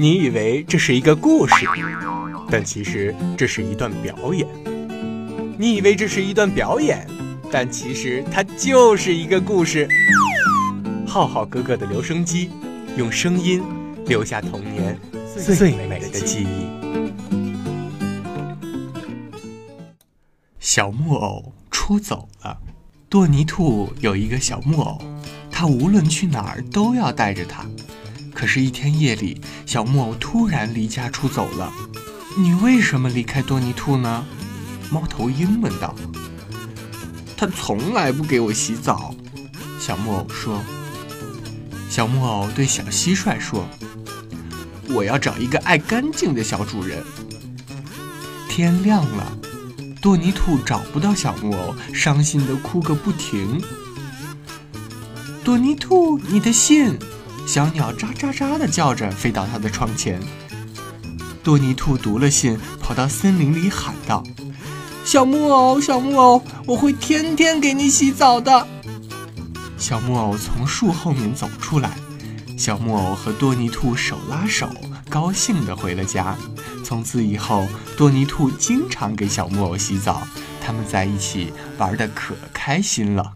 你以为这是一个故事，但其实这是一段表演。你以为这是一段表演，但其实它就是一个故事。浩浩哥哥的留声机，用声音留下童年最美的记忆。小木偶出走了。多尼兔有一个小木偶，他无论去哪儿都要带着它。可是，一天夜里，小木偶突然离家出走了。你为什么离开多尼兔呢？猫头鹰问道。他从来不给我洗澡，小木偶说。小木偶对小蟋蟀说：“我要找一个爱干净的小主人。”天亮了。多尼兔找不到小木偶，伤心的哭个不停。多尼兔，你的信！小鸟喳喳喳的叫着飞到他的窗前。多尼兔读了信，跑到森林里喊道：“小木偶，小木偶，我会天天给你洗澡的。”小木偶从树后面走出来，小木偶和多尼兔手拉手，高兴地回了家。从此以后，多尼兔经常给小木偶洗澡，他们在一起玩得可开心了。